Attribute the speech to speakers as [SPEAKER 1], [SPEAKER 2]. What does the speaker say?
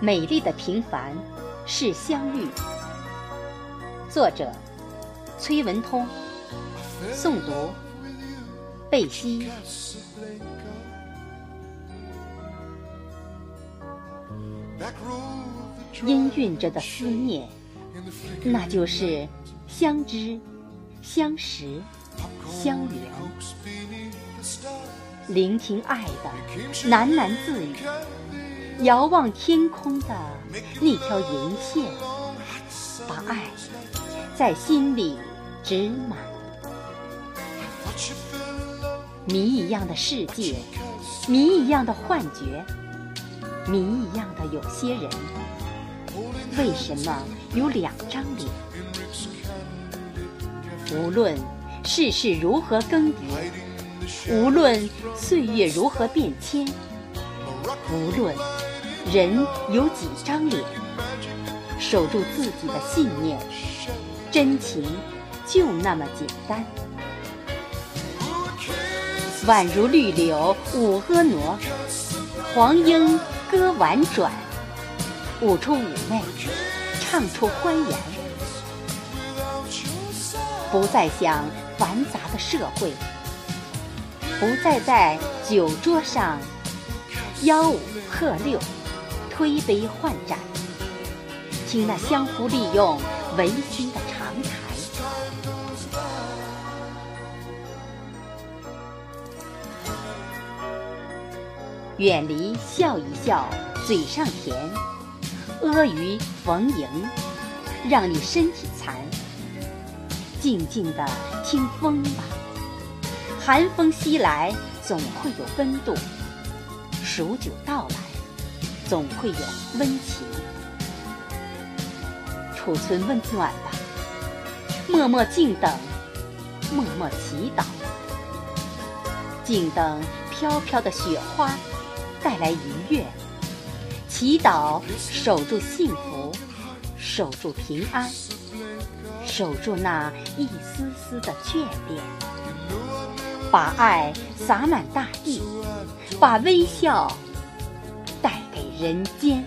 [SPEAKER 1] 美丽的平凡是相遇。作者：崔文通，诵读：贝西。氤氲着的思念，那就是相知、相识、相缘。聆听爱的喃喃自语，遥望天空的那条银线，把爱在心里织满。谜一样的世界，谜一样的幻觉，谜一样的有些人，为什么有两张脸？无论世事如何更迭。无论岁月如何变迁，无论人有几张脸，守住自己的信念，真情就那么简单。宛如绿柳舞婀娜，黄莺歌婉转，舞出妩媚，唱出欢颜。不再想繁杂的社会。不再在酒桌上吆五喝六、推杯换盏，听那相互利用、违心的长谈。远离笑一笑，嘴上甜；阿谀逢迎，让你身体残。静静的听风吧。寒风袭来，总会有温度；数九到来，总会有温情。储存温暖吧，默默静等，默默祈祷。静等飘飘的雪花带来愉悦，祈祷守住幸福，守住平安，守住那一丝丝的眷恋。把爱洒满大地，把微笑人间。